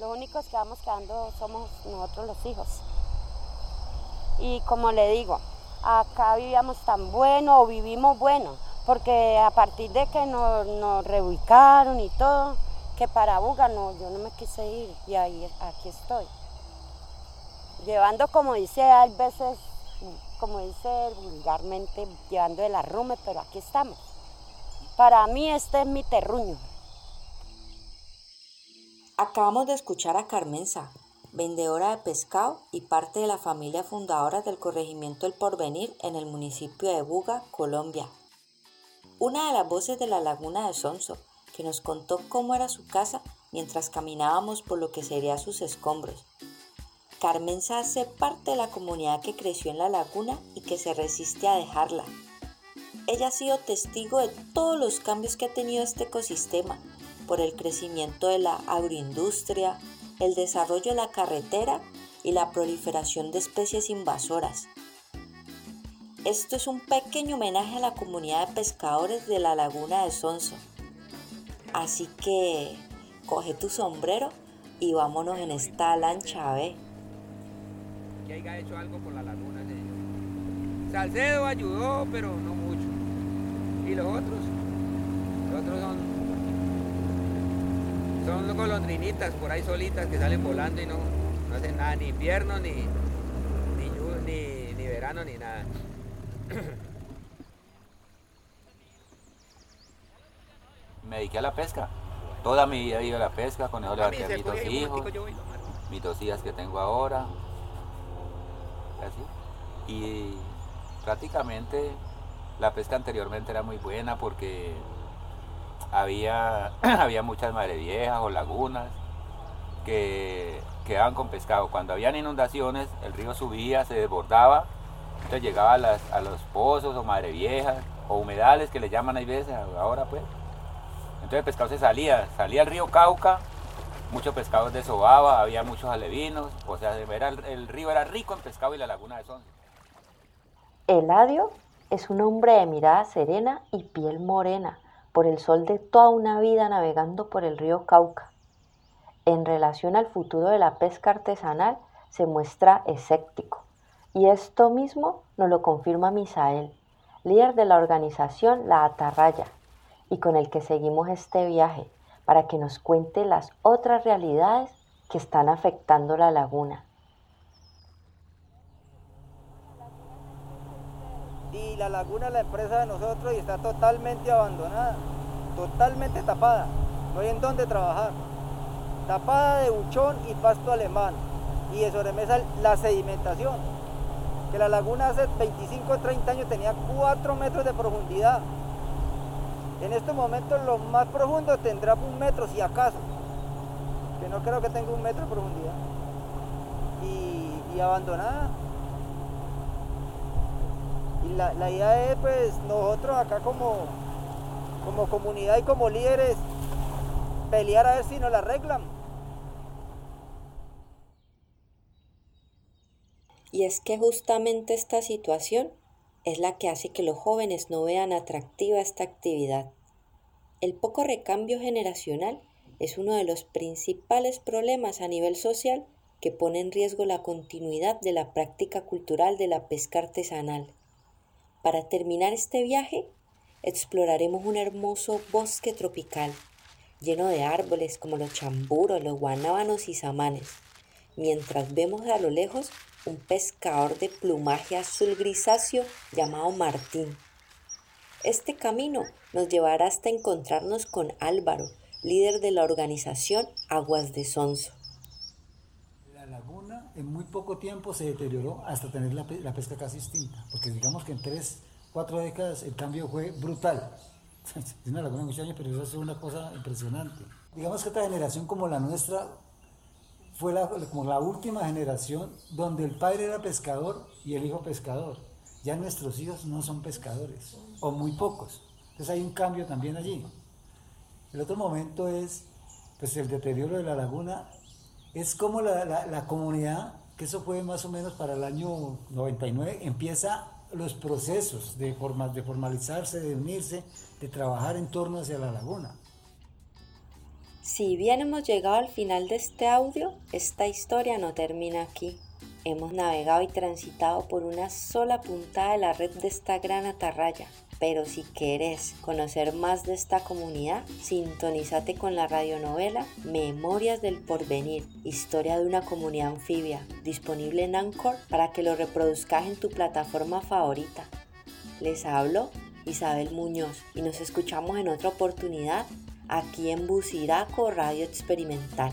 Los únicos que vamos quedando somos nosotros los hijos. Y como le digo, acá vivíamos tan bueno o vivimos bueno, porque a partir de que nos, reubicaron y todo, que para Buga no, yo no me quise ir y ahí aquí estoy. Llevando, como dice, a veces, como dice vulgarmente, llevando el arrume, pero aquí estamos. Para mí este es mi terruño. Acabamos de escuchar a Carmenza, vendedora de pescado y parte de la familia fundadora del corregimiento El Porvenir en el municipio de Buga, Colombia. Una de las voces de la laguna de Sonso, que nos contó cómo era su casa mientras caminábamos por lo que sería sus escombros. Carmenza hace parte de la comunidad que creció en la laguna y que se resiste a dejarla. Ella ha sido testigo de todos los cambios que ha tenido este ecosistema por el crecimiento de la agroindustria, el desarrollo de la carretera y la proliferación de especies invasoras. Esto es un pequeño homenaje a la comunidad de pescadores de la laguna de Sonso. Así que coge tu sombrero y vámonos en esta lancha, ¿ve? Que haya hecho algo por la laguna, Salcedo ayudó, pero no mucho. ¿Y los otros? Los otros son, son golondrinitas por ahí solitas que salen volando y no, no hacen nada, ni invierno, ni, ni, ni, ni verano, ni nada. Me dediqué a la pesca. Toda mi vida he ido a la pesca, con eso levanté a mis dos hijos, mis dos hijas que tengo ahora. Así. Y prácticamente la pesca anteriormente era muy buena porque había, había muchas madre viejas o lagunas que quedaban con pescado. Cuando habían inundaciones, el río subía, se desbordaba, entonces llegaba a, los pozos o madre viejas o humedales que le llaman ahí veces ahora pues. Entonces el pescado se salía, salía al río Cauca, muchos pescados desobaba, había muchos alevinos, o sea, era, el, río era rico en pescado y la laguna de Sonce. Eladio es un hombre de mirada serena y piel morena, por el sol de toda una vida navegando por el río Cauca. En relación al futuro de la pesca artesanal, se muestra escéptico. Y esto mismo nos lo confirma Misael, líder de la organización La Atarraya, y con el que seguimos este viaje para que nos cuente las otras realidades que están afectando la laguna. Y la laguna la empresa de nosotros y está totalmente abandonada, totalmente tapada, no hay en dónde trabajar. Tapada de buchón y pasto alemán y de sobremesa la sedimentación, que la laguna hace 25 o 30 años tenía 4 metros de profundidad. En estos momentos lo más profundo tendrá un metro si acaso, que no creo que tenga un metro de profundidad. Y, y abandonada, y la, idea es pues nosotros acá como, como comunidad y como líderes pelear a ver si nos la arreglan. Y es que justamente esta situación es la que hace que los jóvenes no vean atractiva esta actividad. El poco recambio generacional es uno de los principales problemas a nivel social que pone en riesgo la continuidad de la práctica cultural de la pesca artesanal. Para terminar este viaje, exploraremos un hermoso bosque tropical, lleno de árboles como los chamburos, los guanábanos y samanes, mientras vemos a lo lejos un pescador de plumaje azul grisáceo llamado Martín. Este camino nos llevará hasta encontrarnos con Álvaro, líder de la organización Aguas de Sonso. La laguna en muy poco tiempo se deterioró hasta tener la, pesca casi extinta, porque digamos que en tres, cuatro décadas el cambio fue brutal. Es una laguna de muchos años, pero eso es una cosa impresionante. Digamos que esta generación como la nuestra fue como la última generación donde el padre era pescador y el hijo pescador. Ya nuestros hijos no son pescadores, o muy pocos. Entonces hay un cambio también allí. El otro momento es pues, el deterioro de la laguna. Es como la, la comunidad, que eso fue más o menos para el año 99, empieza los procesos de, forma, de formalizarse, de unirse, de trabajar en torno hacia la laguna. Si bien hemos llegado al final de este audio, esta historia no termina aquí. Hemos navegado y transitado por una sola puntada de la red de esta gran atarraya. Pero si querés conocer más de esta comunidad, sintonízate con la radionovela Memorias del Porvenir, historia de una comunidad anfibia, disponible en Anchor para que lo reproduzcas en tu plataforma favorita. Les hablo Isabel Muñoz y nos escuchamos en otra oportunidad aquí en Buciraco Radio Experimental.